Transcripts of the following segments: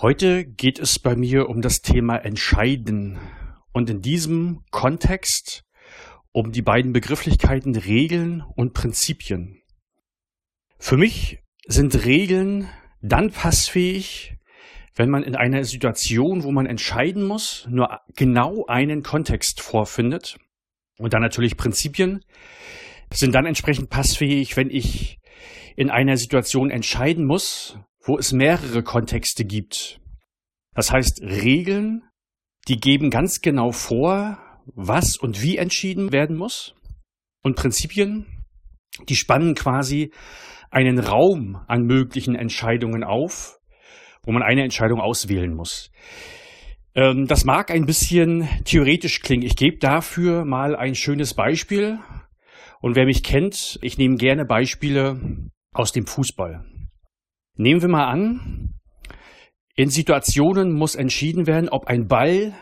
Heute geht es bei mir um das Thema Entscheiden und in diesem Kontext um die beiden Begrifflichkeiten Regeln und Prinzipien. Für mich sind Regeln dann passfähig, wenn man in einer Situation, wo man entscheiden muss, nur genau einen Kontext vorfindet. Und dann natürlich Prinzipien sind dann entsprechend passfähig, wenn ich in einer Situation entscheiden muss, wo es mehrere Kontexte gibt. Das heißt, Regeln, die geben ganz genau vor, was und wie entschieden werden muss. Und Prinzipien, die spannen quasi einen Raum an möglichen Entscheidungen auf, wo man eine Entscheidung auswählen muss. Ähm, das mag ein bisschen theoretisch klingen. Ich gebe dafür mal ein schönes Beispiel. Und wer mich kennt, ich nehme gerne Beispiele aus dem Fußball. Nehmen wir mal an, in Situationen muss entschieden werden, ob ein Ball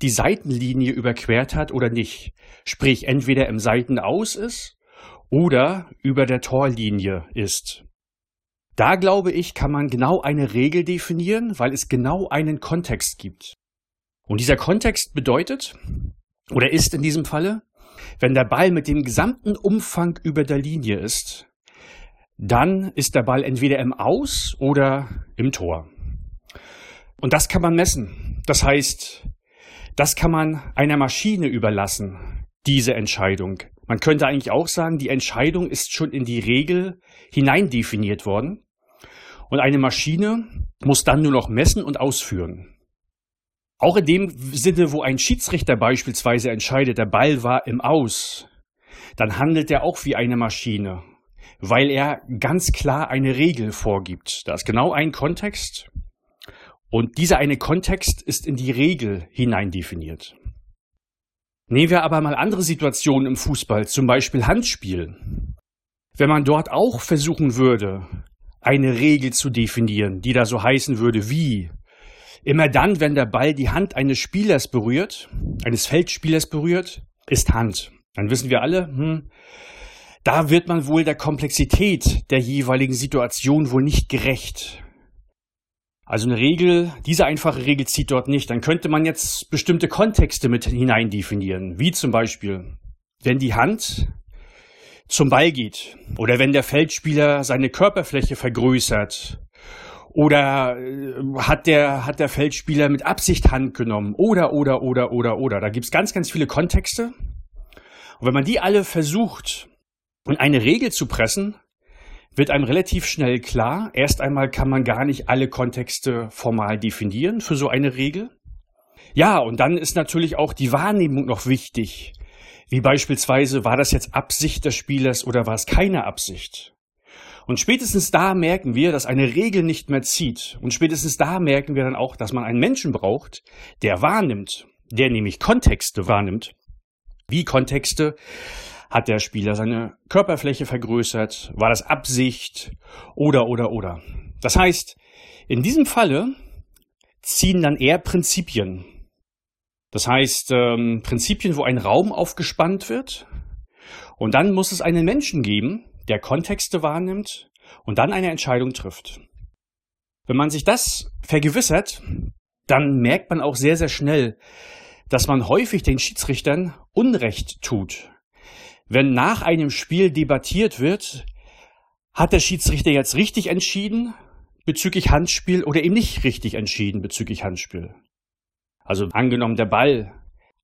die Seitenlinie überquert hat oder nicht. Sprich, entweder im Seitenaus ist oder über der Torlinie ist. Da glaube ich, kann man genau eine Regel definieren, weil es genau einen Kontext gibt. Und dieser Kontext bedeutet, oder ist in diesem Falle, wenn der Ball mit dem gesamten Umfang über der Linie ist, dann ist der Ball entweder im Aus oder im Tor. Und das kann man messen. Das heißt, das kann man einer Maschine überlassen, diese Entscheidung. Man könnte eigentlich auch sagen, die Entscheidung ist schon in die Regel hineindefiniert worden. Und eine Maschine muss dann nur noch messen und ausführen. Auch in dem Sinne, wo ein Schiedsrichter beispielsweise entscheidet, der Ball war im Aus, dann handelt er auch wie eine Maschine, weil er ganz klar eine Regel vorgibt. Da ist genau ein Kontext und dieser eine Kontext ist in die Regel hineindefiniert. Nehmen wir aber mal andere Situationen im Fußball, zum Beispiel Handspiel. Wenn man dort auch versuchen würde, eine Regel zu definieren, die da so heißen würde wie Immer dann, wenn der Ball die Hand eines Spielers berührt, eines Feldspielers berührt, ist Hand. Dann wissen wir alle, hm, da wird man wohl der Komplexität der jeweiligen Situation wohl nicht gerecht. Also eine Regel, diese einfache Regel zieht dort nicht. Dann könnte man jetzt bestimmte Kontexte mit hinein definieren, wie zum Beispiel, wenn die Hand zum Ball geht oder wenn der Feldspieler seine Körperfläche vergrößert oder äh, hat der, hat der Feldspieler mit Absicht Hand genommen? Oder, oder, oder, oder, oder. Da gibt's ganz, ganz viele Kontexte. Und wenn man die alle versucht, in eine Regel zu pressen, wird einem relativ schnell klar, erst einmal kann man gar nicht alle Kontexte formal definieren für so eine Regel. Ja, und dann ist natürlich auch die Wahrnehmung noch wichtig. Wie beispielsweise, war das jetzt Absicht des Spielers oder war es keine Absicht? Und spätestens da merken wir, dass eine Regel nicht mehr zieht. Und spätestens da merken wir dann auch, dass man einen Menschen braucht, der wahrnimmt, der nämlich Kontexte wahrnimmt. Wie Kontexte? Hat der Spieler seine Körperfläche vergrößert? War das Absicht? Oder, oder, oder. Das heißt, in diesem Falle ziehen dann eher Prinzipien. Das heißt, ähm, Prinzipien, wo ein Raum aufgespannt wird. Und dann muss es einen Menschen geben, der Kontexte wahrnimmt und dann eine Entscheidung trifft. Wenn man sich das vergewissert, dann merkt man auch sehr, sehr schnell, dass man häufig den Schiedsrichtern Unrecht tut. Wenn nach einem Spiel debattiert wird, hat der Schiedsrichter jetzt richtig entschieden bezüglich Handspiel oder eben nicht richtig entschieden bezüglich Handspiel. Also angenommen, der Ball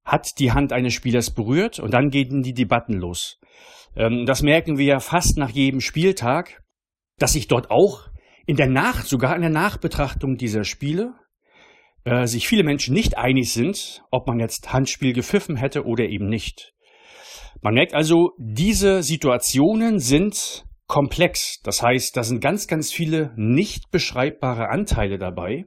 hat die Hand eines Spielers berührt und dann gehen die Debatten los. Ähm, das merken wir ja fast nach jedem Spieltag, dass sich dort auch in der Nach, sogar in der Nachbetrachtung dieser Spiele, äh, sich viele Menschen nicht einig sind, ob man jetzt Handspiel gepfiffen hätte oder eben nicht. Man merkt also, diese Situationen sind komplex. Das heißt, da sind ganz, ganz viele nicht beschreibbare Anteile dabei.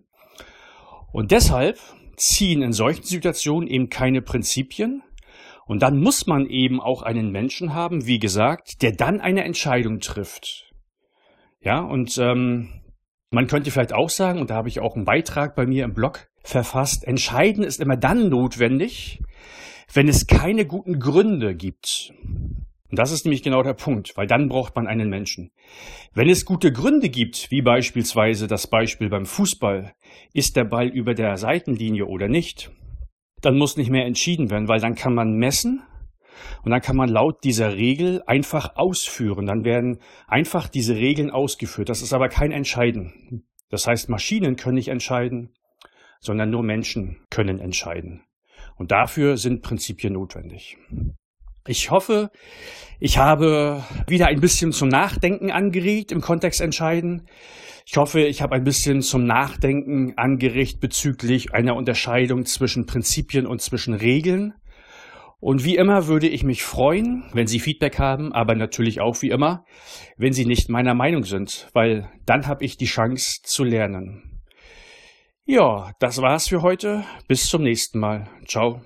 Und deshalb ziehen in solchen Situationen eben keine Prinzipien, und dann muss man eben auch einen Menschen haben, wie gesagt, der dann eine Entscheidung trifft. Ja, und ähm, man könnte vielleicht auch sagen, und da habe ich auch einen Beitrag bei mir im Blog verfasst, entscheiden ist immer dann notwendig, wenn es keine guten Gründe gibt. Und das ist nämlich genau der Punkt, weil dann braucht man einen Menschen. Wenn es gute Gründe gibt, wie beispielsweise das Beispiel beim Fußball, ist der Ball über der Seitenlinie oder nicht, dann muss nicht mehr entschieden werden, weil dann kann man messen und dann kann man laut dieser Regel einfach ausführen. Dann werden einfach diese Regeln ausgeführt. Das ist aber kein Entscheiden. Das heißt, Maschinen können nicht entscheiden, sondern nur Menschen können entscheiden. Und dafür sind Prinzipien notwendig. Ich hoffe, ich habe wieder ein bisschen zum Nachdenken angeregt im Kontext entscheiden. Ich hoffe, ich habe ein bisschen zum Nachdenken angeregt bezüglich einer Unterscheidung zwischen Prinzipien und zwischen Regeln. Und wie immer würde ich mich freuen, wenn Sie Feedback haben, aber natürlich auch wie immer, wenn Sie nicht meiner Meinung sind, weil dann habe ich die Chance zu lernen. Ja, das war's für heute. Bis zum nächsten Mal. Ciao.